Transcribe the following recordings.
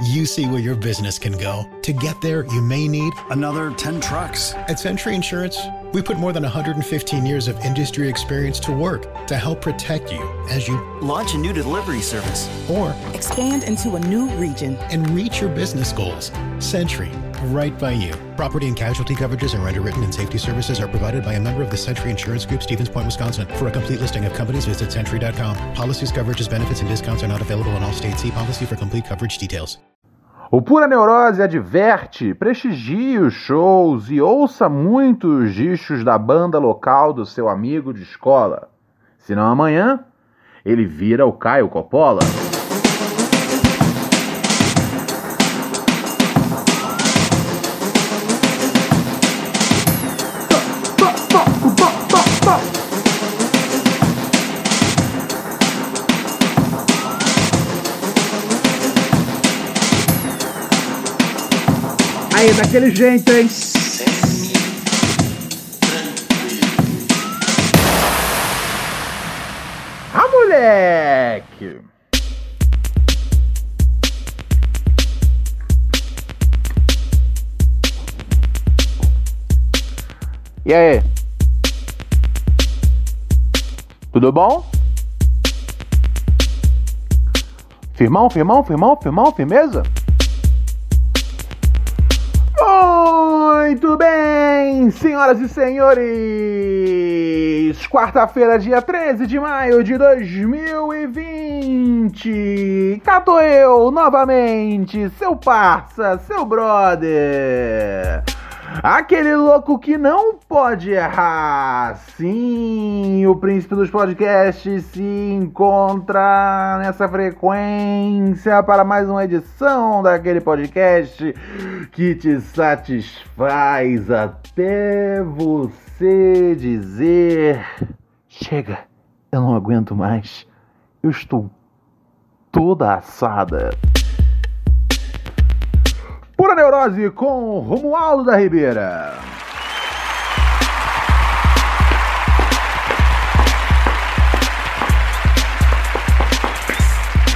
You see where your business can go. To get there, you may need another 10 trucks. At Century Insurance, we put more than 115 years of industry experience to work to help protect you as you launch a new delivery service or expand into a new region and reach your business goals. Century, right by you. Property and casualty coverages and underwritten and safety services are provided by a member of the Century Insurance Group, Stevens Point, Wisconsin. For a complete listing of companies, visit century.com. Policies, coverages, benefits, and discounts are not available in all states. See policy for complete coverage details. O Pura Neurose adverte, prestigie os shows e ouça muitos discos da banda local do seu amigo de escola. Senão amanhã ele vira o Caio Coppola. Daquele jeito, hein? Ah, moleque! E aí? Tudo bom? Firmão, firmão, firmão, firmão, firmeza? Muito bem, senhoras e senhores! Quarta-feira, dia 13 de maio de 2020. Cá tô eu, novamente, seu parça, seu brother. Aquele louco que não pode errar. Sim, o príncipe dos podcasts se encontra nessa frequência para mais uma edição daquele podcast que te satisfaz até você dizer: Chega, eu não aguento mais. Eu estou toda assada. Pura Neurose com Romualdo da Ribeira.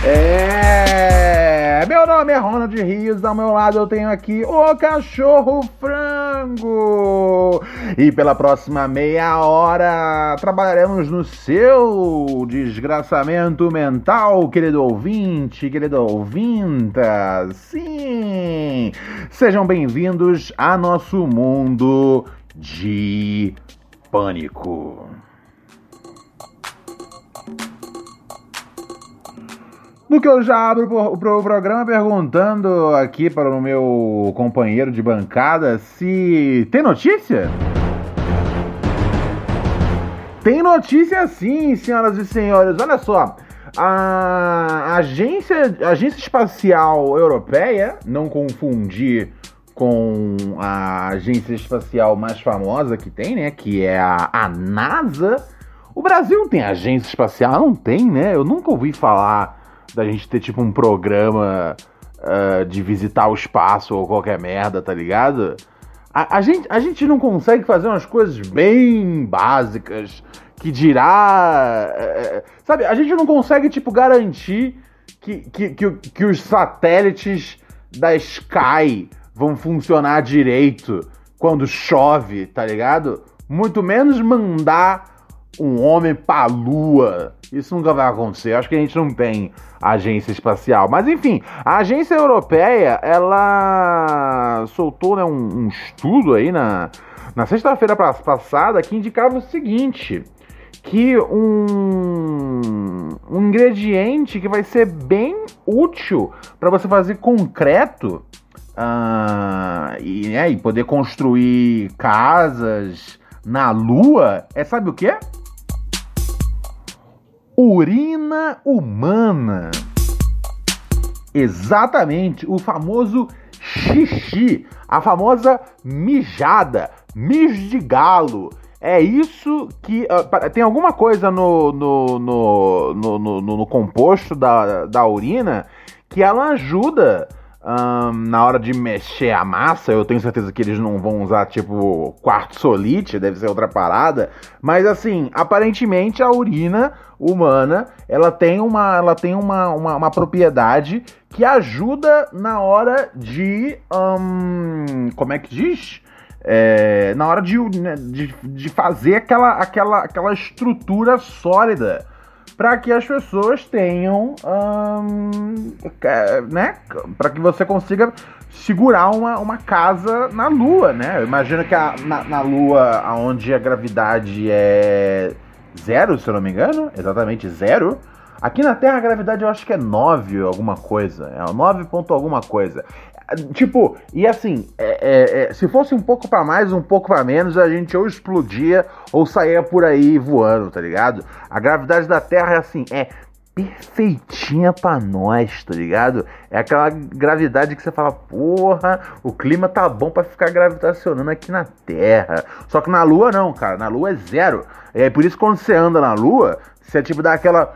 É, meu nome é Ronald Rios, ao meu lado eu tenho aqui o Cachorro Frango. E pela próxima meia hora trabalharemos no seu desgraçamento mental, querido ouvinte, querido ouvinta. Sim! Sejam bem-vindos a nosso mundo de pânico. No que eu já abro o pro programa perguntando aqui para o meu companheiro de bancada se tem notícia? Tem notícia sim, senhoras e senhores. Olha só. A agência, a agência Espacial Europeia, não confundir com a agência espacial mais famosa que tem, né? Que é a, a NASA. O Brasil não tem agência espacial? Não tem, né? Eu nunca ouvi falar da gente ter tipo um programa uh, de visitar o espaço ou qualquer merda, tá ligado? A, a, gente, a gente não consegue fazer umas coisas bem básicas que dirá. Uh, sabe, a gente não consegue, tipo, garantir que, que, que, que os satélites da Sky vão funcionar direito quando chove, tá ligado? Muito menos mandar um homem pra lua. Isso nunca vai acontecer. Acho que a gente não tem agência espacial. Mas enfim, a agência europeia, ela soltou né, um, um estudo aí na, na sexta-feira passada que indicava o seguinte. Que um, um ingrediente que vai ser bem útil para você fazer concreto uh, e, né, e poder construir casas na Lua é sabe o que? Urina humana. Exatamente, o famoso xixi, a famosa mijada, mijo de galo. É isso que. Uh, tem alguma coisa no, no, no, no, no, composto da, da urina que ela ajuda Ahn, na hora de mexer a massa, eu tenho certeza que eles não vão usar tipo quarto solite, deve ser outra parada. Mas assim, aparentemente a urina humana ela tem uma, ela tem uma, uma, uma propriedade que ajuda na hora de. ahn, como é que diz? É, na hora de, né, de, de fazer aquela, aquela, aquela estrutura sólida para que as pessoas tenham, ca- né, para que você consiga segurar uma, uma casa na Lua, né? Eu imagino que a- na, na Lua, onde a gravidade é zero, se eu não me engano, exatamente zero. Aqui na Terra a gravidade eu acho que é 9 alguma coisa, é 9 ponto alguma coisa. Tipo, e assim, é- é- é, se fosse um pouco pra mais, um pouco pra menos, a gente ou explodia ou saía por aí voando, tá ligado? A gravidade da Terra é assim, é perfeitinha pra nós, tá ligado? É aquela gravidade que você fala, porra, o clima tá bom pra ficar gravitacionando aqui na Terra. Só que na Lua não, cara, na Lua é zero. É por isso que quando você anda na Lua, você tipo dá aquela.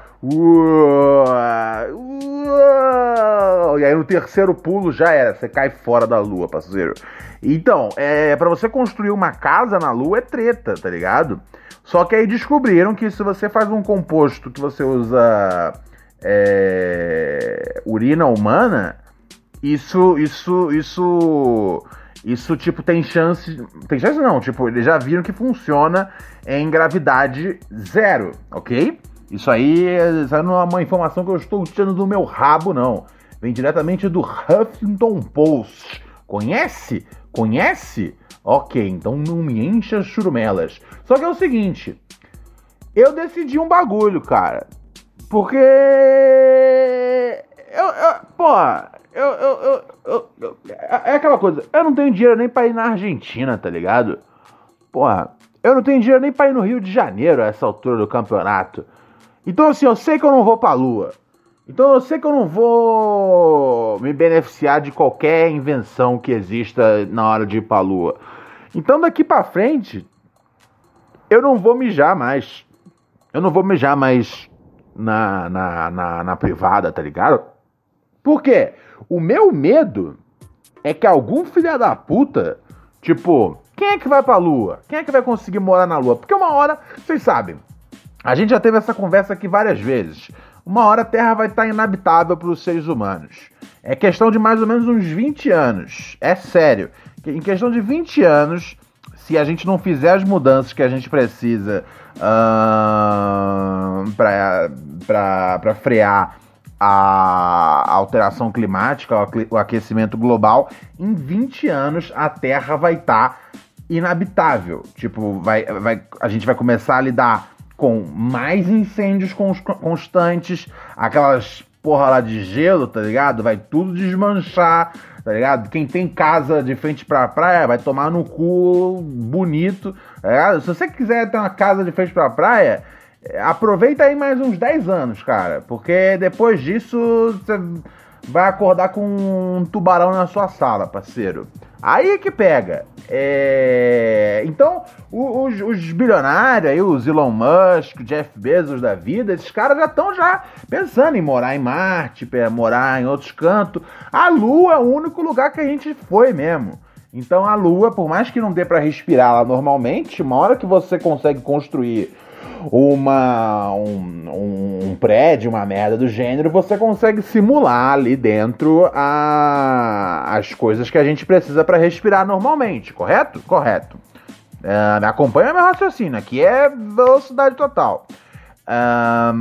E aí no terceiro pulo já era, você cai fora da lua, parceiro. Então, é, para você construir uma casa na lua é treta, tá ligado? Só que aí descobriram que se você faz um composto que você usa é, urina humana, isso, isso, isso, isso, tipo, tem chance. Tem chance não, tipo, eles já viram que funciona em gravidade zero, ok? Isso aí, isso aí não é uma informação que eu estou tirando do meu rabo, não. Vem diretamente do Huffington Post. Conhece? Conhece? Ok, então não me encha as churumelas. Só que é o seguinte, eu decidi um bagulho, cara. Porque. Eu. eu porra, eu, eu, eu- eu- É aquela coisa, eu não tenho dinheiro nem pra ir na Argentina, tá ligado? Porra, eu não tenho dinheiro nem pra ir no Rio de Janeiro a essa altura do campeonato. Então, assim, eu sei que eu não vou pra lua. Então, eu sei que eu não vou me beneficiar de qualquer invenção que exista na hora de ir pra lua. Então, daqui pra frente, eu não vou mijar mais. Eu não vou mijar mais na, na, na, na privada, tá ligado? Por quê? O meu medo é que algum filho da puta, tipo, quem é que vai pra lua? Quem é que vai conseguir morar na lua? Porque uma hora, vocês sabem, a gente já teve essa conversa aqui várias vezes. Uma hora a Terra vai estar inabitável para os seres humanos. É questão de mais ou menos uns 20 anos. É sério. Em questão de 20 anos, se a gente não fizer as mudanças que a gente precisa para frear a alteração climática, o aquecimento global, em 20 anos a Terra vai estar inabitável. Tipo, vai, vai, a gente vai começar a lidar com mais incêndios cons- constantes, aquelas porra lá de gelo, tá ligado? Vai tudo desmanchar, tá ligado? Quem tem casa de frente pra praia vai tomar no cu bonito, tá ligado? Se você quiser ter uma casa de frente pra praia, é, aproveita aí mais uns 10 anos, cara, porque depois disso você vai acordar com um tubarão na sua sala, parceiro. Aí que pega. É, Então, os, os bilionários aí, os Elon Musk, Jeff Bezos da vida, esses caras já estão já pensando em morar em Marte, morar em outros cantos. A Lua é o único lugar que a gente foi mesmo. Então a Lua, por mais que não dê pra respirar lá normalmente, uma hora que você consegue construir uma um, um- um prédio, uma merda do gênero, você consegue simular ali dentro a- as coisas que a gente precisa pra respirar normalmente, correto? Correto. Ah, me acompanha meu raciocínio, aqui é velocidade total. A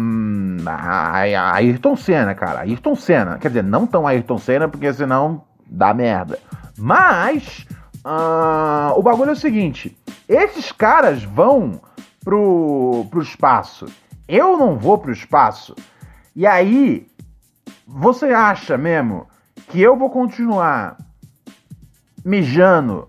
Ayrton Senna, cara, Ayrton Senna, quer dizer, não tão Ayrton Senna, porque senão dá merda. Mas ah, o bagulho é o seguinte: esses caras vão pro, pro espaço. Eu não vou pro espaço. E aí, você acha mesmo que eu vou continuar mijando,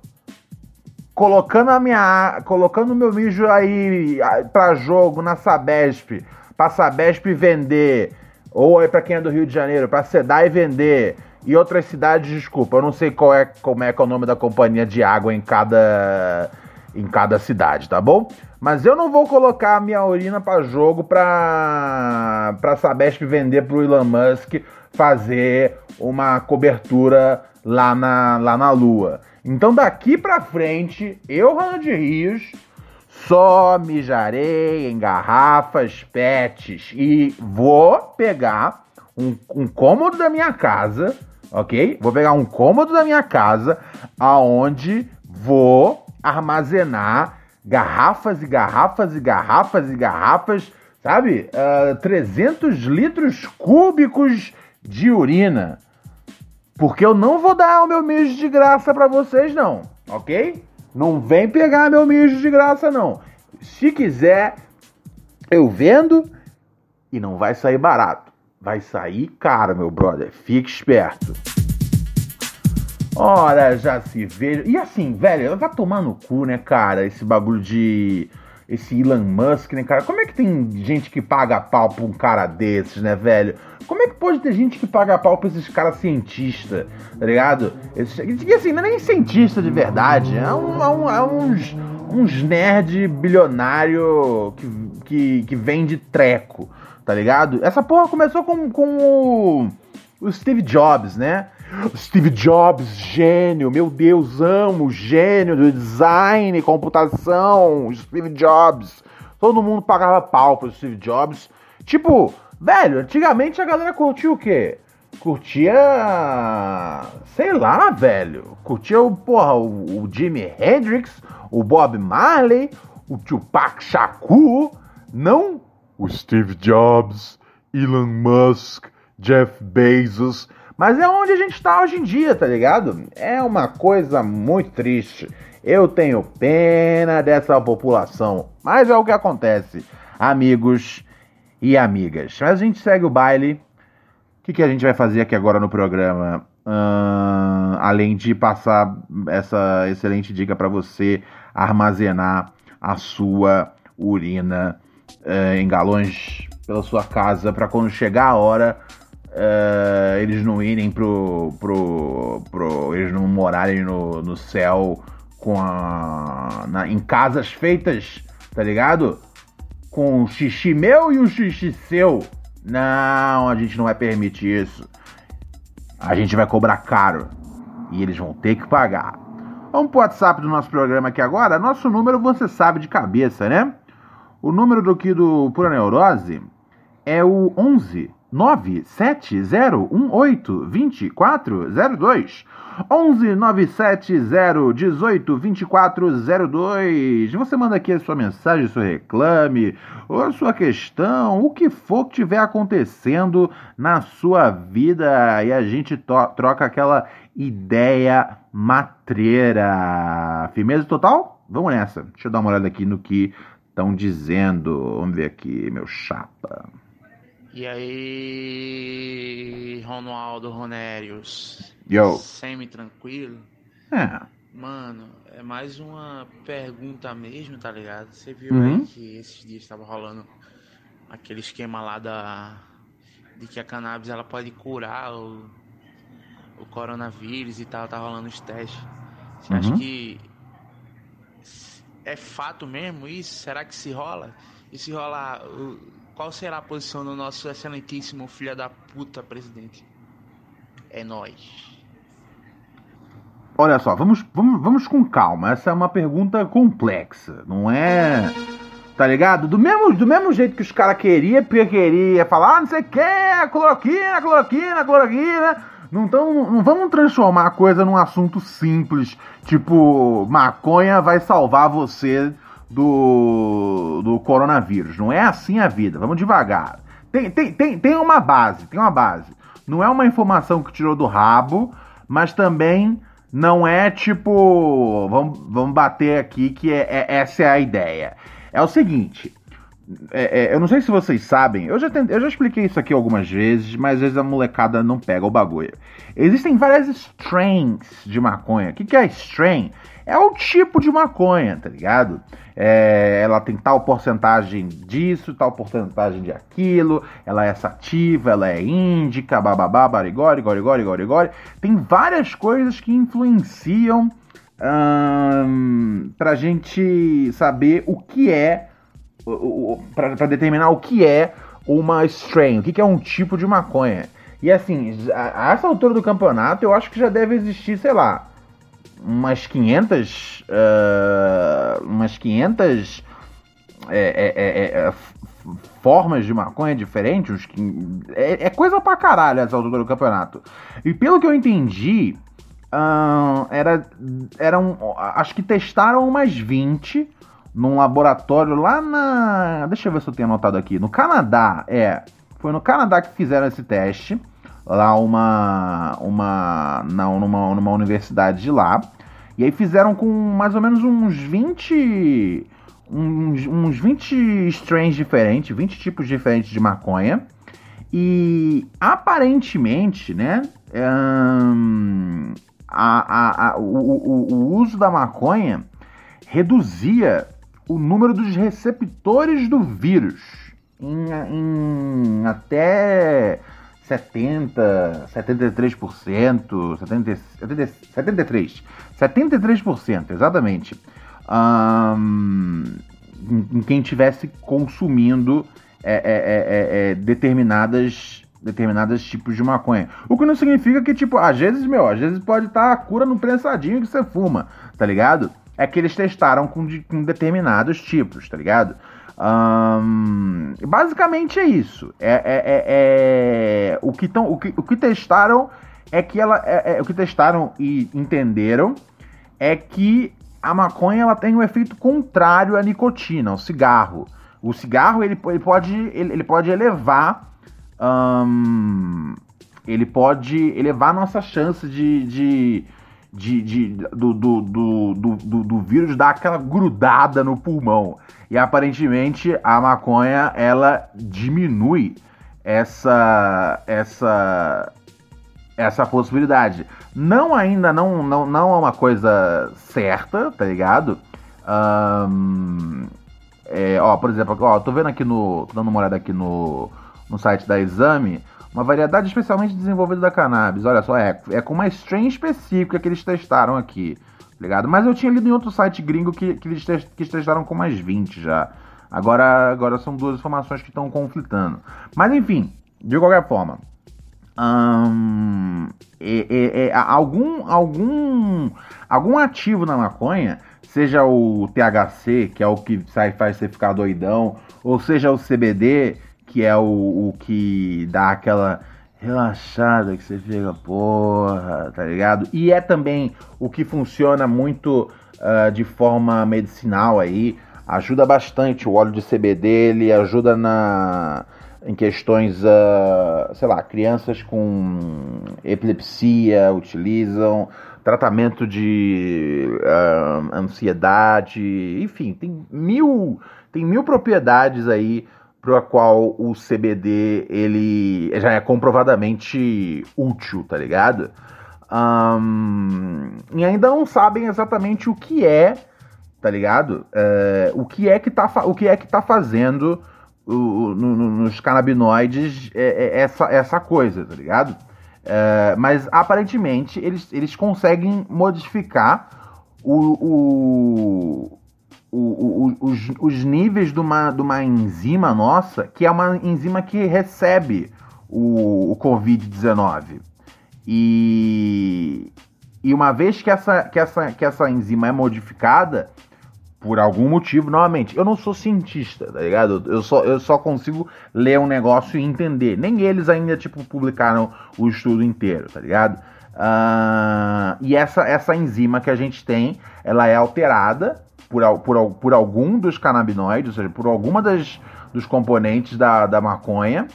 colocando a minha, colocando o meu mijo aí pra jogo na Sabesp, pra Sabesp vender, ou aí pra quem é do Rio de Janeiro, pra Sedai vender, e outras cidades, desculpa, eu não sei qual é, como é que é o nome da companhia de água em cada em cada cidade, tá bom? Mas eu não vou colocar a minha urina pra jogo pra, pra Sabesp vender pro Elon Musk fazer uma cobertura lá na, lá na Lua. Então daqui pra frente, eu, Ronald Rios, só mijarei em garrafas PETs e vou pegar um, um cômodo da minha casa, ok? Vou pegar um cômodo da minha casa aonde vou armazenar garrafas e garrafas e garrafas e garrafas, sabe? Uh, 300 litros cúbicos de urina. Porque eu não vou dar o meu mijo de graça para vocês, não, ok? Não vem pegar meu mijo de graça, não. Se quiser, eu vendo e não vai sair barato. Vai sair caro, meu brother. Fique esperto. Ora, já se vê. E assim, velho, vai tomar no cu, né, cara? Esse bagulho de. Esse Elon Musk, né, cara? Como é que tem gente que paga pau pra um cara desses, né, velho? Como é que pode ter gente que paga pau pra esses caras cientistas, tá ligado? Esses, e assim, não é nem cientista de verdade, é, um, é, um, é uns, uns nerd bilionário que, que, que vende treco, tá ligado? Essa porra começou com, com o, o Steve Jobs, né? Steve Jobs, gênio, meu Deus, amo, gênio do design, computação, Steve Jobs. Todo mundo pagava pau pro Steve Jobs. Tipo, velho, antigamente a galera curtia o quê? Curtia. Sei lá, velho. Curtia o, porra, o, o Jimi Hendrix, o Bob Marley, o Tupac Shakur. Não o Steve Jobs, Elon Musk, Jeff Bezos. Mas é onde a gente está hoje em dia, tá ligado? É uma coisa muito triste. Eu tenho pena dessa população, mas é o que acontece, amigos e amigas. Mas a gente segue o baile. O que, que a gente vai fazer aqui agora no programa? Além de passar essa excelente dica para você armazenar a sua urina uh, em galões pela sua casa para quando chegar a hora uh, eles não irem pro, pro, pro. eles não morarem no, no céu com a. Na, em casas feitas, tá ligado? Com o xixi meu e o xixi seu. Não, a gente não vai permitir isso. A gente vai cobrar caro. E eles vão ter que pagar. Vamos pro WhatsApp do nosso programa aqui agora. Nosso número você sabe de cabeça, né? O número do que do Pura Neurose é o 11 970182402 11 970182402 Você manda aqui a sua mensagem, seu reclame, ou a sua questão, o que for que estiver acontecendo na sua vida e a gente troca aquela ideia matreira. Firmeza total? Vamos nessa. Deixa eu dar uma olhada aqui no que estão dizendo. Vamos ver aqui, meu chapa. E aí, Ronaldo Ronérios? Yo. Semi-tranquilo? É. Mano, é mais uma pergunta mesmo, tá ligado? Você viu Uhum. aí que esses dias estava rolando aquele esquema lá da. de que a cannabis ela pode curar o, o coronavírus e tal, tá rolando os testes. Você acha Uhum. que é fato mesmo isso? Será que se rola? E se rolar, qual será a posição do nosso excelentíssimo filho da puta presidente? É nóis. Olha só, vamos, vamos, vamos com calma. Essa é uma pergunta complexa, não é. Tá ligado? Do mesmo, do mesmo jeito que os caras queriam, porque queria falar, ah, não sei o que, cloroquina, cloroquina, cloroquina. Não, tão, não vamos transformar a coisa num assunto simples, tipo, maconha vai salvar você do, do coronavírus. Não é assim a vida, vamos devagar. Tem, tem, tem, tem uma base, tem uma base. Não é uma informação que tirou do rabo, mas também não é tipo. Vamos, vamos bater aqui que é, é- essa é a ideia. É o seguinte. é- é, eu não sei se vocês sabem, eu já, eu já expliquei isso aqui algumas vezes, mas às vezes a molecada não pega o bagulho. Existem várias strains de maconha. O que, que é strain? É o tipo de maconha, tá ligado? É, ela tem tal porcentagem disso, tal porcentagem de aquilo, ela é sativa, ela é índica, bababá, barigore, gore, gore, gore, gore. Tem várias coisas que influenciam ahn, pra gente saber o que é, pra determinar o que é uma strain, o que é um tipo de maconha. E assim, a essa altura do campeonato, eu acho que já deve existir, sei lá, umas 500. Uh, umas 500 é, é, é, é formas de maconha diferentes. É, é, coisa pra caralho essa altura do campeonato. E pelo que eu entendi, uh, era, eram. Acho que testaram umas 20 num laboratório lá na. Deixa eu ver se eu tenho anotado aqui. No Canadá, é. Foi no Canadá que fizeram esse teste. Lá uma. uma não, numa, numa universidade de lá. E aí fizeram com mais ou menos uns 20. Uns, uns 20 strains diferentes, 20 tipos diferentes de maconha. E aparentemente, né? Um, a, a, a, o, o, o uso da maconha reduzia o número dos receptores do vírus em, em até 70, 73%, 70, 70, 73, 73%, exatamente, em, em, quem estivesse consumindo é, é, é, é, determinadas determinados tipos de maconha. O que não significa que, tipo, às vezes, meu, às vezes pode estar tá a cura no prensadinho que você fuma, tá ligado? é que eles testaram com, com determinados tipos, tá ligado? Um, basicamente é isso. É, é, é, é, o, que tão, o, que, o que testaram é que ela. É, é, o que testaram e entenderam é que a maconha ela tem um efeito contrário à nicotina, ao cigarro. O cigarro ele, ele, pode, ele, ele pode elevar. Um, ele pode elevar nossa chance de, de de, de do, do, do, do, do vírus dar aquela grudada no pulmão. E aparentemente a maconha ela diminui essa essa essa possibilidade. Não ainda não não, não é uma coisa certa, tá ligado? Um, é, ó, por exemplo, ó, tô vendo aqui no. tô dando uma olhada aqui no, no site da Exame. Uma variedade especialmente desenvolvida da cannabis. Olha só, é, é com uma strain específica que eles testaram aqui, tá ligado? Mas eu tinha lido em outro site gringo que, que eles que testaram com mais 20 já. Agora, agora são duas informações que estão conflitando. Mas enfim, de qualquer forma. Hum, é, é, é, algum, algum, algum ativo na maconha, seja o THC, que é o que sai, faz você ficar doidão, ou seja o CBD, que é o, o que dá aquela relaxada que você fica, porra, tá ligado? E é também o que funciona muito uh, de forma medicinal aí, ajuda bastante o óleo de CBD, ele ajuda na em questões, uh, sei lá, crianças com epilepsia utilizam, tratamento de uh, ansiedade, enfim, tem mil, tem mil propriedades aí para qual o CBD ele já é comprovadamente útil, tá ligado? Um, e ainda não sabem exatamente o que é, tá ligado? É, o que é que tá, o que é que tá fazendo o, no, no, nos canabinoides é, é, essa, essa coisa, tá ligado? Mas aparentemente eles, eles conseguem modificar o, o o, o, os, os, níveis de uma, de uma enzima nossa, que é uma enzima que recebe o, o Covid-19. E, e uma vez que essa, que, essa, que essa enzima é modificada, por algum motivo, novamente, eu não sou cientista, tá ligado? Eu só, eu só consigo ler um negócio e entender. Nem eles ainda, tipo, publicaram o estudo inteiro, tá ligado? Uh, e essa, essa enzima que a gente tem, ela é alterada por, por, por algum dos canabinoides, ou seja, por alguma das, dos componentes da, da maconha.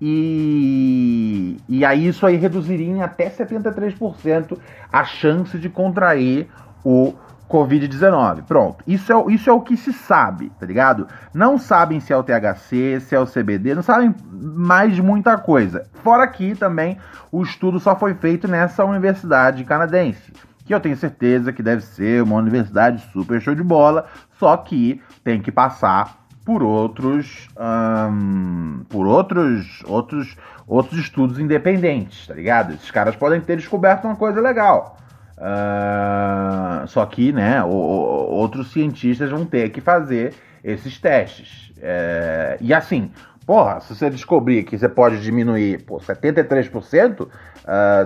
E, e aí isso aí reduziria em até 73% a chance de contrair o Covid-19. Pronto. Isso é, isso é o que se sabe, tá ligado? Não sabem se é o THC, se é o CBD, não sabem mais muita coisa. Fora que também o estudo só foi feito nessa universidade canadense que eu tenho certeza que deve ser uma universidade super show de bola, só que tem que passar por outros por outros outros outros estudos independentes, tá ligado? Esses caras podem ter descoberto uma coisa legal. Uh, só que, né, o, o, outros cientistas vão ter que fazer esses testes. É, e assim, porra, se você descobrir que você pode diminuir por 73%, uh,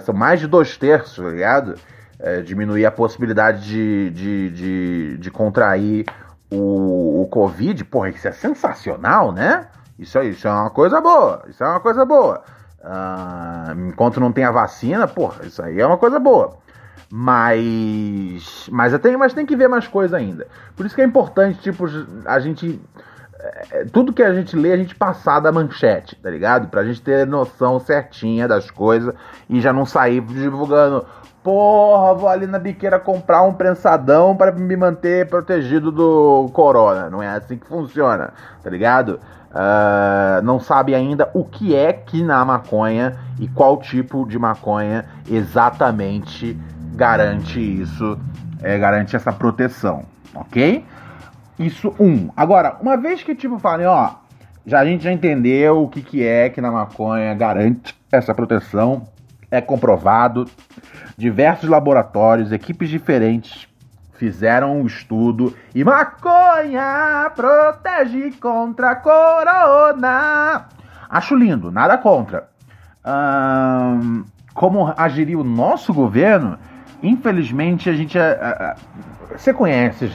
são mais de dois terços, tá ligado? Uh, diminuir a possibilidade de, de, de, de contrair o, o Covid, porra, isso é sensacional, né? Isso, isso é uma coisa boa, isso é uma coisa boa. Uh, enquanto não tem a vacina, porra, isso aí é uma coisa boa. Mas. Mas tem, mas tem que ver mais coisa ainda. Por isso que é importante, tipo, a gente. É, tudo que a gente lê, a gente passar da manchete, tá ligado? Pra gente ter noção certinha das coisas e já não sair divulgando. Porra, vou ali na biqueira comprar um prensadão para me manter protegido do corona. Não é assim que funciona, tá ligado? Uh, não sabe ainda o que é que na maconha e qual tipo de maconha exatamente garante isso, é, garante essa proteção, ok? Isso um. Agora, uma vez que tipo falem, ó, já a gente já entendeu o que, que é que na maconha garante essa proteção, é comprovado. Diversos laboratórios, equipes diferentes fizeram um estudo e maconha protege contra a corona. Acho lindo, nada contra. Hum, como agiria o nosso governo? Infelizmente a gente. A, a, você conhece já.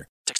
Center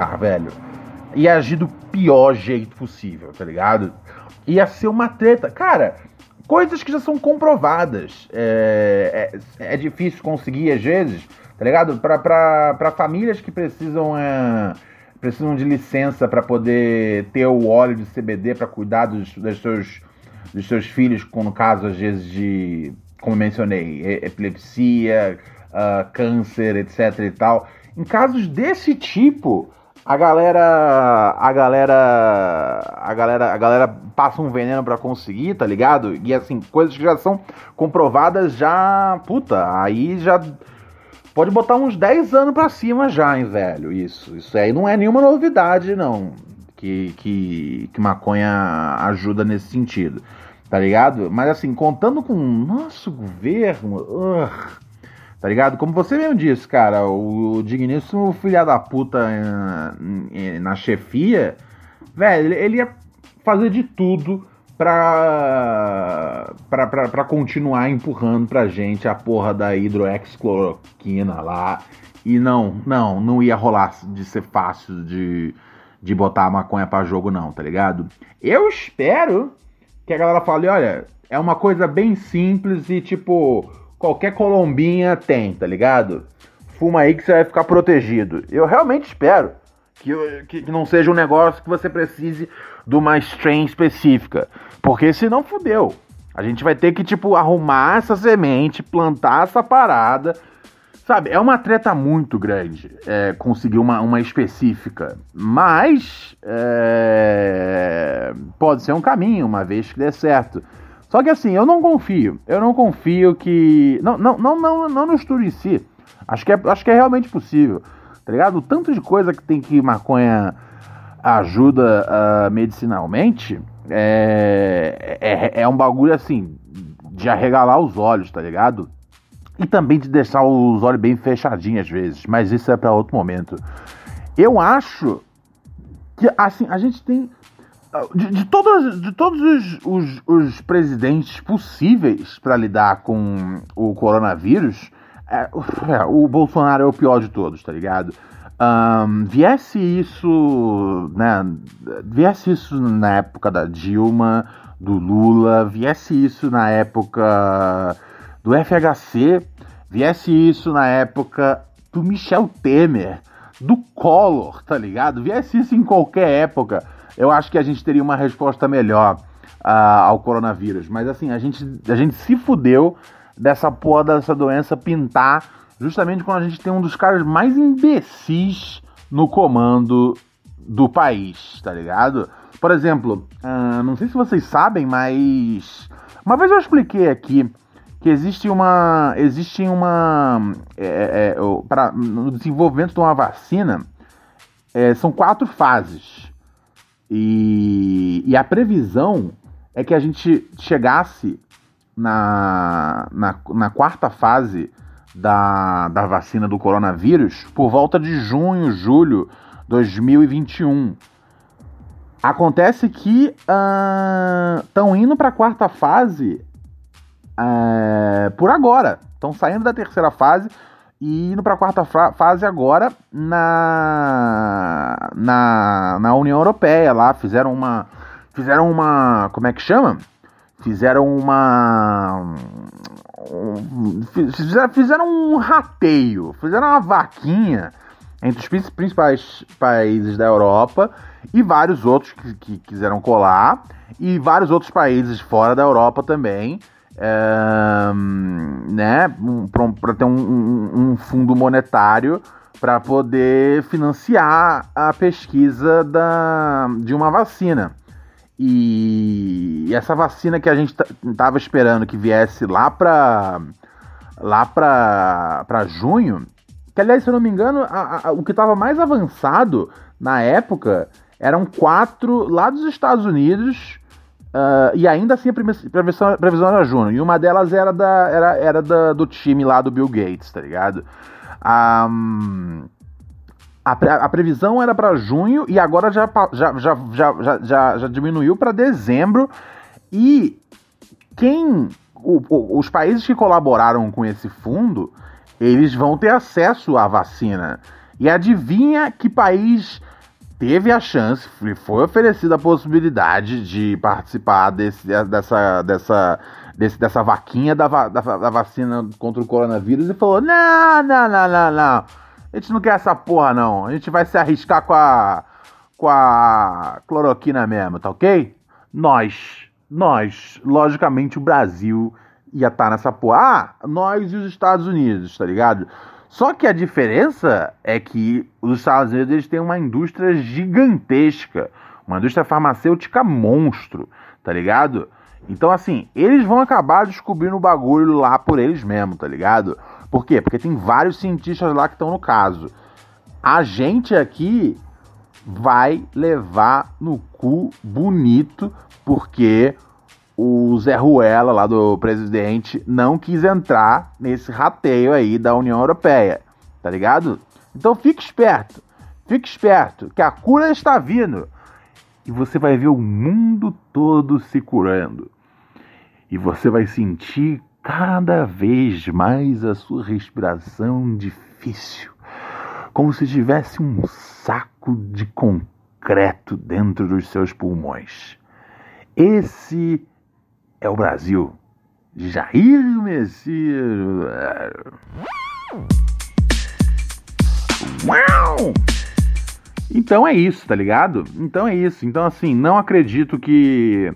Ah, velho. Ia agir do pior jeito possível, tá ligado? Ia ser uma treta. Cara, coisas que já são comprovadas. É, é, é difícil conseguir, às vezes, tá ligado? Pra famílias que precisam. É, precisam de licença para poder ter o óleo de CBD para cuidar dos, dos, seus, dos seus filhos, com no caso, às vezes, de. Como mencionei, epilepsia, uh, câncer, etc e tal. Em casos desse tipo, a galera a galera a galera a galera passa um veneno para conseguir, tá ligado? E assim, coisas que já são comprovadas já, puta, aí já pode botar uns 10 anos para cima já, hein, velho. Isso, isso aí não é nenhuma novidade não, que que que maconha ajuda nesse sentido. Tá ligado? Mas assim, contando com o nosso governo, Tá ligado? Como você mesmo disse, cara, o digníssimo filha da puta na chefia, velho, ele ia fazer de tudo pra, pra, pra, pra continuar empurrando pra gente a porra da hidroexcloroquina lá. E não, não, não ia rolar de ser fácil de, de botar a maconha pra jogo, não, tá ligado? Eu espero que a galera fale: olha, é uma coisa bem simples e tipo qualquer colombinha tem, tá ligado? Fuma aí que você vai ficar protegido. Eu realmente espero que, que, que não seja um negócio que você precise de uma strain específica. Porque senão fudeu. A gente vai ter que, tipo, arrumar essa semente, plantar essa parada. Sabe, é uma treta muito grande é, conseguir uma, uma específica. Mas é, pode ser um caminho, uma vez que dê certo. Só que assim, eu não confio. Eu não confio que. Não, não, não, não, não no estudo em si. Acho que, é, acho que é realmente possível. Tá ligado? O tanto de coisa que tem que maconha ajuda uh, medicinalmente, é, é, é um bagulho assim, de arregalar os olhos, tá ligado? E também de deixar os olhos bem fechadinhos às vezes, mas isso é para outro momento. Eu acho que assim, a gente tem de, de, todos, de todos os, os, os presidentes possíveis para lidar com o coronavírus, é, é, o Bolsonaro é o pior de todos, tá ligado? Um, viesse isso, né? Viesse isso na época da Dilma, do Lula, viesse isso na época do FHC, viesse isso na época do Michel Temer, do Collor, tá ligado? Viesse isso em qualquer época, eu acho que a gente teria uma resposta melhor uh, ao coronavírus. Mas assim, a gente, a gente se fudeu dessa porra dessa doença pintar justamente quando a gente tem um dos caras mais imbecis no comando do país, tá ligado? Por exemplo, uh, não sei se vocês sabem, mas uma vez eu expliquei aqui que existe uma. Existe uma. É, é, para, no desenvolvimento de uma vacina, é, são quatro fases. E, e, a previsão é que a gente chegasse na, na, na quarta fase da, da vacina do coronavírus por volta de junho, julho 2021. Acontece que estão uh, indo para a quarta fase uh, por agora. Estão saindo da terceira fase e indo para a quarta fase agora na, na, na União Europeia. Lá fizeram uma. Fizeram uma. Como é que chama? Fizeram uma. Um, fizeram, fizeram um rateio, fizeram uma vaquinha entre os principais países da Europa e vários outros que, que quiseram colar, e vários outros países fora da Europa também, né, para ter um, um, um, fundo monetário para poder financiar a pesquisa da, de uma vacina. E essa vacina que a gente estava esperando que viesse lá para lá para junho, que aliás, se eu não me engano, a, a, o que estava mais avançado na época eram quatro lá dos Estados Unidos. Uh, e ainda assim a previsão, previsão era junho. E uma delas era, da, era, era da, do time lá do Bill Gates, tá ligado? Um, a, a, previsão era para junho e agora já, já, já, já, já, já diminuiu para dezembro. E quem. O, o, os países que colaboraram com esse fundo, eles vão ter acesso à vacina. E adivinha que país teve a chance, foi oferecida a possibilidade de participar desse, dessa, dessa, desse, dessa vaquinha da, da, da, vacina contra o coronavírus e falou: não, não, não, não, não. A gente não quer essa porra, não. A gente vai se arriscar com a, com a cloroquina mesmo, tá ok? Nós, nós, logicamente o Brasil ia estar tá nessa porra. Ah, nós e os Estados Unidos, tá ligado? Só que a diferença é que os Estados Unidos eles têm uma indústria gigantesca, uma indústria farmacêutica monstro, tá ligado? Então, assim, eles vão acabar descobrindo o bagulho lá por eles mesmos, tá ligado? Por quê? Porque tem vários cientistas lá que estão no caso. A gente aqui vai levar no cu bonito, porque o Zé Ruela, lá do presidente, não quis entrar nesse rateio aí da União Europeia, tá ligado? Então fique esperto, fique esperto, que a cura está vindo. E você vai ver o mundo todo se curando. E você vai sentir cada vez mais a sua respiração difícil, como se tivesse um saco de concreto dentro dos seus pulmões. Esse é o Brasil. Jair Messias. Uau! Então é isso, tá ligado? Então é isso. Então, assim, não acredito que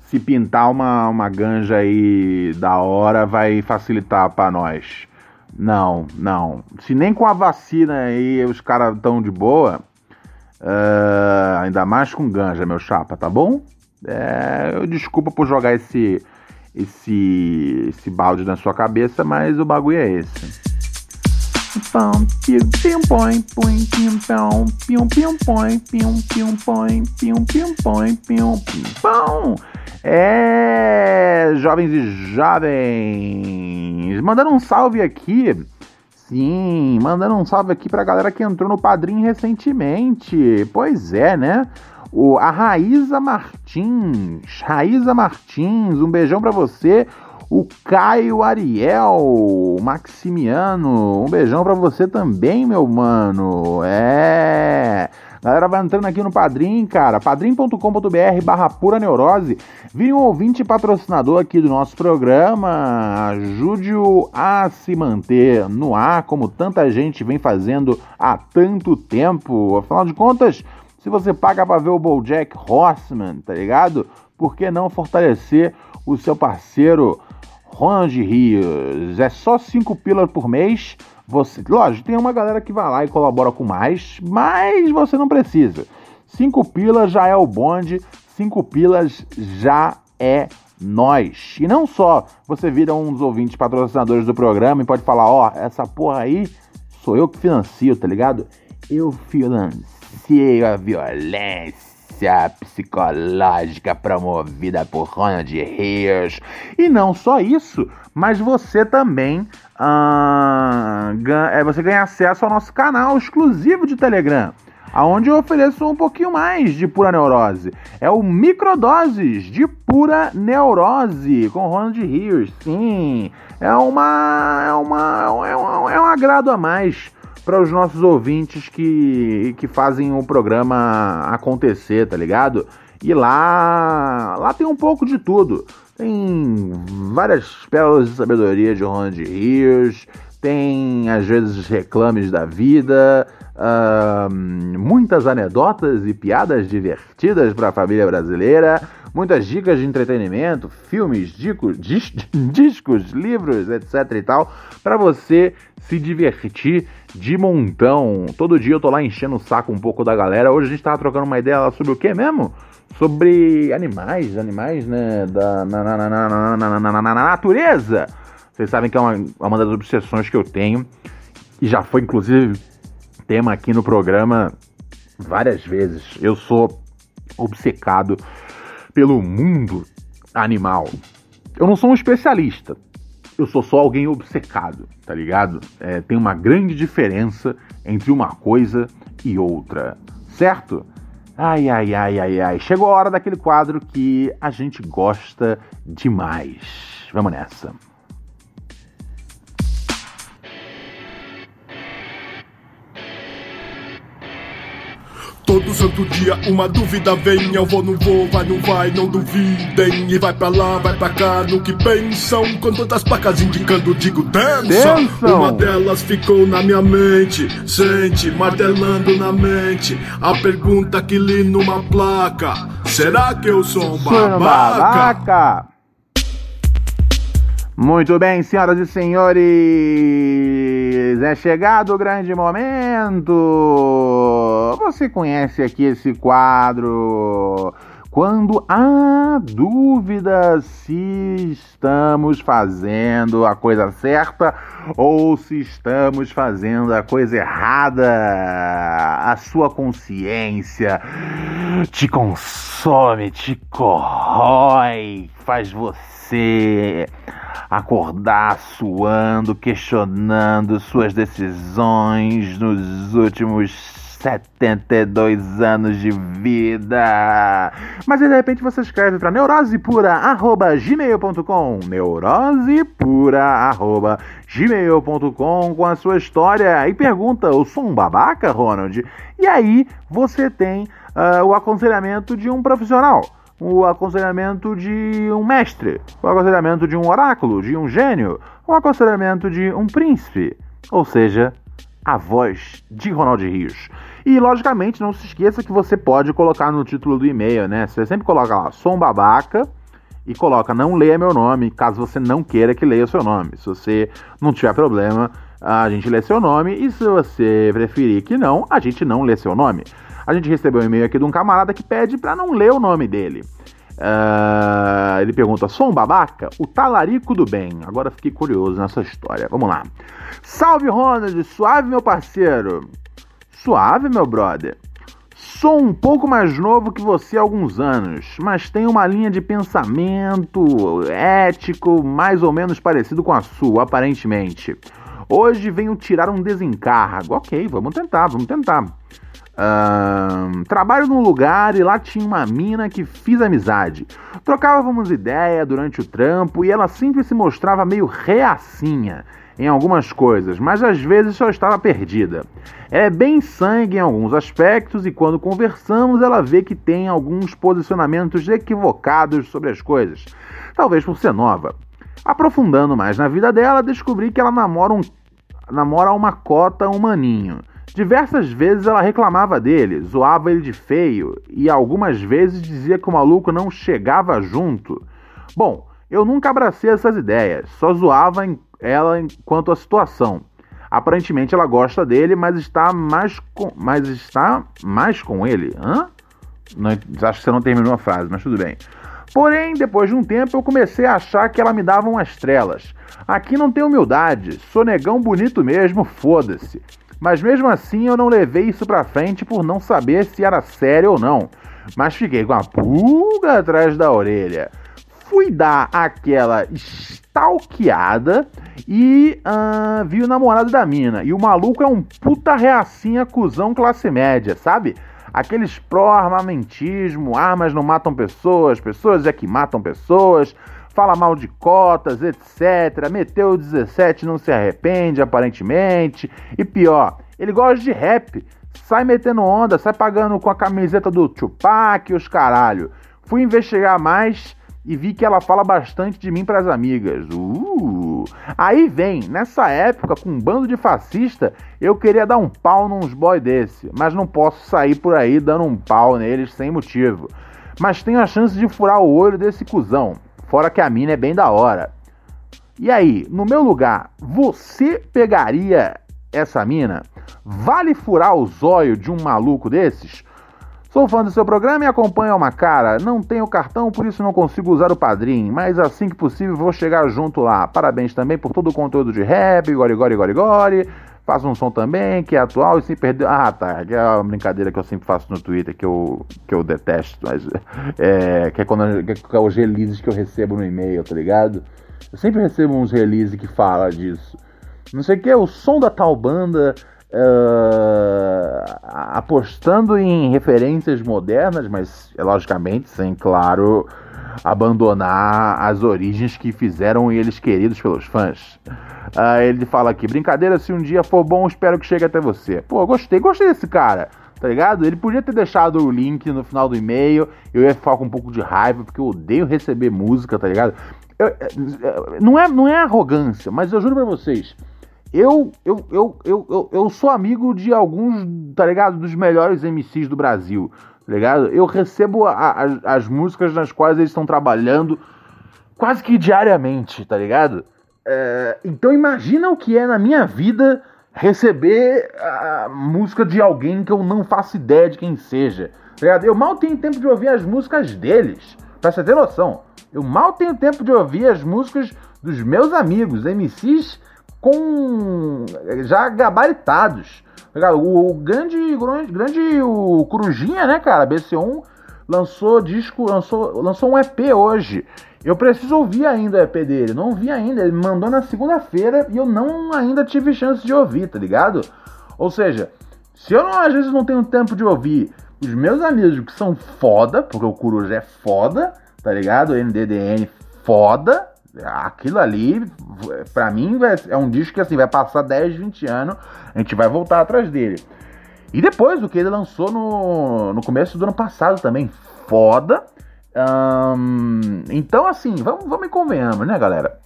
se pintar uma, uma ganja aí da hora vai facilitar para nós. Não, não. Se nem com a vacina aí os caras estão de boa, uh, ainda mais com ganja, meu chapa, tá bom? É, desculpa por jogar esse, esse, esse balde na sua cabeça, mas o bagulho é esse. É, jovens e jovens, mandando um salve aqui. Sim, mandando um salve aqui pra galera que entrou no Padrim recentemente. Pois é, né? O, a Raíza Martins. Raíza Martins, um beijão pra você. O Caio Ariel Maximiano, um beijão pra você também, meu mano. É. Galera, vai entrando aqui no Padrim, cara. padrim.com.br barra pura neurose. Vire um ouvinte patrocinador aqui do nosso programa. Ajude-o a se manter no ar, como tanta gente vem fazendo há tanto tempo. Afinal de contas, se você paga pra ver o Bojack Horseman, tá ligado? Por que não fortalecer o seu parceiro Ronald Rios? É só 5 pílulas por mês você, lógico, tem uma galera que vai lá e colabora com mais, mas você não precisa. Cinco pilas já é o bonde, cinco pilas já é nós. E não só você vira um dos ouvintes patrocinadores do programa e pode falar, ó, oh, essa porra aí sou eu que financio, tá ligado? Eu financio a violência psicológica promovida por Ronald Rios. E não só isso, mas você também ah, é, você ganha acesso ao nosso canal exclusivo de Telegram, aonde eu ofereço um pouquinho mais de pura neurose. É o Microdoses de pura neurose com Ronald Rios. Sim, é uma é uma é um, é um agrado a mais para os nossos ouvintes que, que fazem o programa acontecer, tá ligado? E lá, lá tem um pouco de tudo. Tem várias pérolas de sabedoria de Ronald Rios, tem às vezes reclames da vida, uh, muitas anedotas e piadas divertidas para a família brasileira, muitas dicas de entretenimento, filmes, discos, dis, discos livros, etc e tal, para você se divertir de montão. Todo dia eu tô lá enchendo o saco um pouco da galera. Hoje a gente tava trocando uma ideia sobre o que mesmo? sobre animais, animais, né, da, na, na, na, na, natureza. Vocês sabem que é uma, é uma das obsessões que eu tenho e já foi inclusive tema aqui no programa várias vezes. Eu sou obcecado pelo mundo animal. Eu não sou um especialista, eu sou só alguém obcecado, tá ligado? É, tem uma grande diferença entre uma coisa e outra, certo? Ai, ai, ai, ai, ai. Chegou a hora daquele quadro que a gente gosta demais. Vamos nessa. Todo santo dia uma dúvida vem, eu vou, não vou, vai, não vai, não duvidem. E vai pra lá, vai pra cá, no que pensam. Com tantas placas indicando, digo dança. Uma delas ficou na minha mente, sente, martelando na mente. A pergunta que li numa placa: Será que eu sou um babaca? babaca. Muito bem, senhoras e senhores, é chegado o grande momento. Você conhece aqui esse quadro? Quando há dúvida se estamos fazendo a coisa certa ou se estamos fazendo a coisa errada, a sua consciência te consome, te corrói, faz você acordar suando, questionando suas decisões nos últimos 72 anos de vida. Mas de repente você escreve para neurosepura@gmail.com, neurosepura@gmail.com com a sua história e pergunta: "Eu sou um babaca, Ronald?" E aí você tem uh, o aconselhamento de um profissional o aconselhamento de um mestre, o aconselhamento de um oráculo, de um gênio, o aconselhamento de um príncipe, ou seja, a voz de Ronald Rios. E logicamente não se esqueça que você pode colocar no título do e-mail, né? Você sempre coloca lá, sou um babaca e coloca não leia meu nome, caso você não queira que leia o seu nome. Se você não tiver problema, a gente lê seu nome e se você preferir que não, a gente não lê seu nome. A gente recebeu um e-mail aqui de um camarada que pede para não ler o nome dele. Uh, ele pergunta: sou um babaca? O talarico do bem. Agora fiquei curioso nessa história. Vamos lá. Salve, Ronald! Suave, meu parceiro. Suave, meu brother. Sou um pouco mais novo que você há alguns anos, mas tenho uma linha de pensamento ético mais ou menos parecido com a sua, aparentemente. Hoje venho tirar um desencargo. Ok, vamos tentar, vamos tentar. Uh, trabalho num lugar e lá tinha uma mina que fiz amizade. Trocávamos ideia durante o trampo e ela sempre se mostrava meio reacinha em algumas coisas, mas às vezes só estava perdida. É bem sangue em alguns aspectos e quando conversamos ela vê que tem alguns posicionamentos equivocados sobre as coisas, talvez por ser nova. Aprofundando mais na vida dela, descobri que ela namora, um, namora uma cota humaninho. Diversas vezes ela reclamava dele, zoava ele de feio e algumas vezes dizia que o maluco não chegava junto. Bom, eu nunca abracei essas ideias, só zoava ela enquanto a situação. Aparentemente ela gosta dele, mas está mais com, mas está mais com ele. Hã? Não, acho que você não terminou a frase, mas tudo bem. Porém, depois de um tempo, eu comecei a achar que ela me dava umas trelas. Aqui não tem humildade, sou negão bonito mesmo, foda-se. Mas mesmo assim eu não levei isso pra frente por não saber se era sério ou não. Mas fiquei com a pulga atrás da orelha fui dar aquela stalkeada e uh, vi o namorado da mina. E o maluco é um puta reacinha cuzão classe média, sabe? Aqueles pró-armamentismo, armas não matam pessoas, pessoas é que matam pessoas, fala mal de cotas, etc. Meteu o 17, não se arrepende, aparentemente. E pior, ele gosta de rap, sai metendo onda, sai pagando com a camiseta do Tupac e os caralho. Fui investigar mais e vi que ela fala bastante de mim para as amigas. Uh! Aí vem, nessa época, com um bando de fascista, eu queria dar um pau nos boy desse, mas não posso sair por aí dando um pau neles sem motivo. Mas tenho a chance de furar o olho desse cuzão, fora que a mina é bem da hora. E aí, no meu lugar, você pegaria essa mina? Vale furar o zóio de um maluco desses? Sou fã do seu programa e acompanho uma cara. Não tenho cartão, por isso não consigo usar o padrinho, mas assim que possível vou chegar junto lá. Parabéns também por todo o conteúdo de rap, gori gori gori gori. Faço um som também, que é atual e sem perder. Ah, tá. Que é uma brincadeira que eu sempre faço no Twitter, que eu, que eu detesto, mas. É, que é quando que é os releases que eu recebo no e-mail, tá ligado? Eu sempre recebo uns releases que fala disso. Não sei o que, o som da tal banda Uh, apostando em referências modernas, mas logicamente sem, claro, abandonar as origens que fizeram eles queridos pelos fãs. Uh, ele fala aqui: brincadeira, se um dia for bom, espero que chegue até você. Pô, gostei, gostei desse cara, tá ligado? Ele podia ter deixado o link no final do e-mail, eu ia ficar com um pouco de raiva, porque eu odeio receber música, tá ligado? Eu, eh, não, é, não é arrogância, mas eu juro pra vocês eu, eu, eu, eu, eu, sou amigo de alguns, tá ligado? Dos melhores MCs do Brasil, tá ligado? Eu recebo a, a, as músicas nas quais eles estão trabalhando quase que diariamente, tá ligado? É, então imagina o que é na minha vida receber a música de alguém que eu não faço ideia de quem seja. Tá ligado? Eu mal tenho tempo de ouvir as músicas deles, pra você ter noção. Eu mal tenho tempo de ouvir as músicas dos meus amigos, MCs com já gabaritados. O, o grande, grande o Corujinha, né, cara? BC1 lançou disco, lançou, lançou um EP hoje. Eu preciso ouvir ainda o EP dele. Não ouvi ainda. Ele mandou na segunda-feira e eu não ainda tive chance de ouvir, tá ligado? Ou seja, se eu não, às vezes não tenho tempo de ouvir os meus amigos que são foda, porque o Coruja é foda, tá ligado? O NDDN foda, aquilo ali, para mim, é um disco que assim, vai passar 10, 20 anos, a gente vai voltar atrás dele. E depois, o que ele lançou no, no começo do ano passado também, foda. Então, assim, vamos, vamos e convenhamos, né, galera?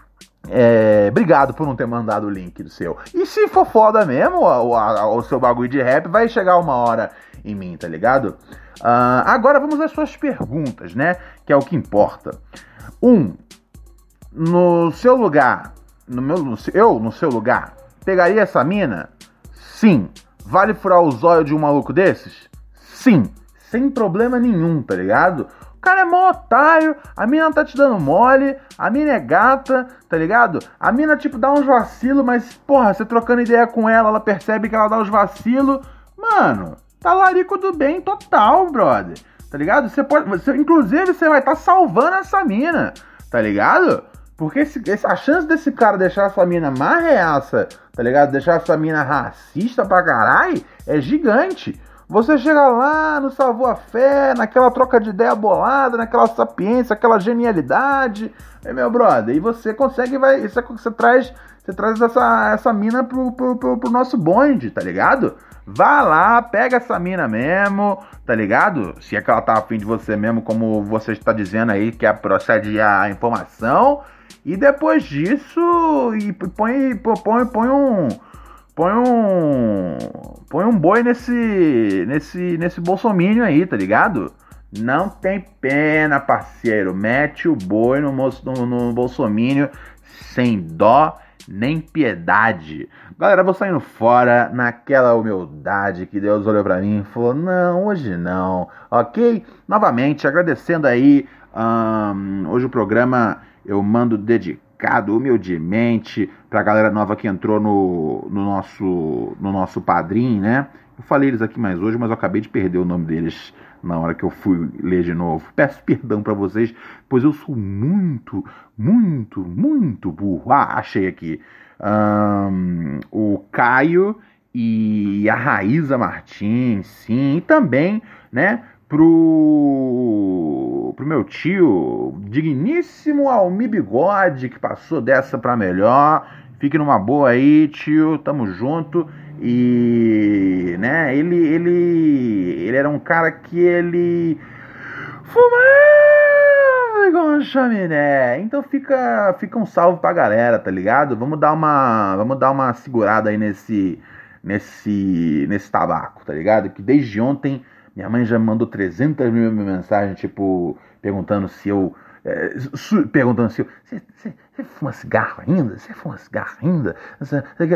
É, obrigado por não ter mandado o link do seu. E se for foda mesmo, o, o, o seu bagulho de rap vai chegar uma hora em mim, tá ligado? Uh, agora vamos às suas perguntas, né? Que é o que importa. Um, no seu lugar, no meu, no, eu no seu lugar, pegaria essa mina? Sim. Vale furar os olhos de um maluco desses? Sim. Sem problema nenhum, tá ligado? cara é mó otário, a mina tá te dando mole, a mina é gata, tá ligado? A mina, tipo, dá uns vacilos, mas, porra, você trocando ideia com ela, ela percebe que ela dá uns vacilos. Mano, tá larico do bem total, brother. Tá ligado? Você pode. Você, inclusive, você vai estar tá salvando essa mina, tá ligado? Porque esse, a chance desse cara deixar essa mina marreaça, tá ligado? Deixar essa mina racista pra caralho é gigante. Você chega lá no Salvou a Fé, naquela troca de ideia bolada, naquela sapiência, aquela genialidade, é meu brother, e você consegue, vai, isso é, você traz, você traz essa, essa mina pro, pro, pro, pro nosso bonde, tá ligado? Vá lá, pega essa mina mesmo, tá ligado? Se é que ela tá afim de você mesmo, como você está dizendo aí, que é procede a informação. E depois disso, e põe, põe, põe um. Põe um. Põe um boi nesse. nesse. nesse bolsomínio aí, tá ligado? Não tem pena, parceiro. Mete o boi no, no, no bolsomínio sem dó nem piedade. Galera, vou saindo fora naquela humildade que Deus olhou para mim e falou: não, hoje não, ok? Novamente, agradecendo aí. Um, hoje o programa eu mando dedicado humildemente pra galera nova que entrou no, no nosso no nosso padrinho, né? Eu falei eles aqui mais hoje, mas eu acabei de perder o nome deles na hora que eu fui ler de novo. Peço perdão para vocês, pois eu sou muito, muito, muito burro. Ah, achei aqui. Um, o Caio e a Raíza Martins, sim, e também, né, pro, pro meu tio, digníssimo Almi Bigode, que passou dessa para melhor. Fique numa boa aí, tio, tamo junto. E, né, ele, ele, ele era um cara que ele fumava igual um chaminé. Então fica, fica um salve pra galera, tá ligado? Vamos dar uma, vamos dar uma segurada aí nesse, nesse, nesse tabaco, tá ligado? Que desde ontem minha mãe já mandou 300 mil mensagens, tipo, perguntando se eu é, perguntando se você, você, fuma cigarro ainda? Você fuma cigarro ainda?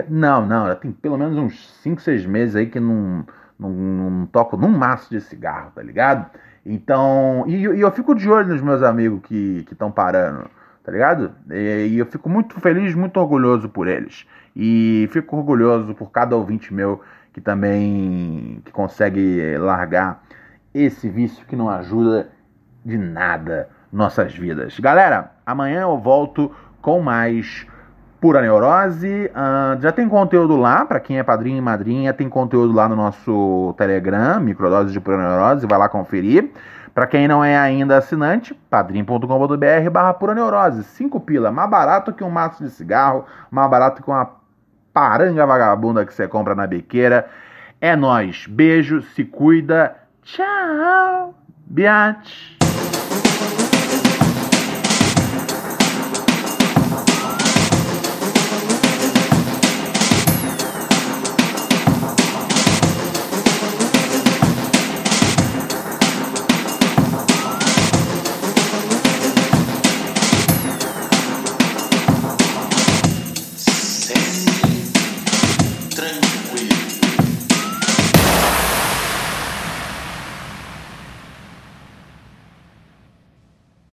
Não, não, já tem pelo menos uns 5, 6 meses aí que não, não, não toco num maço de cigarro, tá ligado? Então, e, e eu fico de olho nos meus amigos que estão parando, tá ligado? E eu fico muito feliz, muito orgulhoso por eles. E fico orgulhoso por cada ouvinte meu que também que consegue largar esse vício que não ajuda de nada nossas vidas. Galera, amanhã eu volto com mais Pura Neurose. Uh, já tem conteúdo lá, para quem é padrinho e madrinha, tem conteúdo lá no nosso Telegram, Microdose de Pura Neurose, vai lá conferir. Para quem não é ainda assinante, padrim.com.br barra Pura Neurose. 5 pila, mais barato que um maço de cigarro, mais barato que uma paranga vagabunda que você compra na biqueira. É nós. Beijo, se cuida. Tchau. Biate.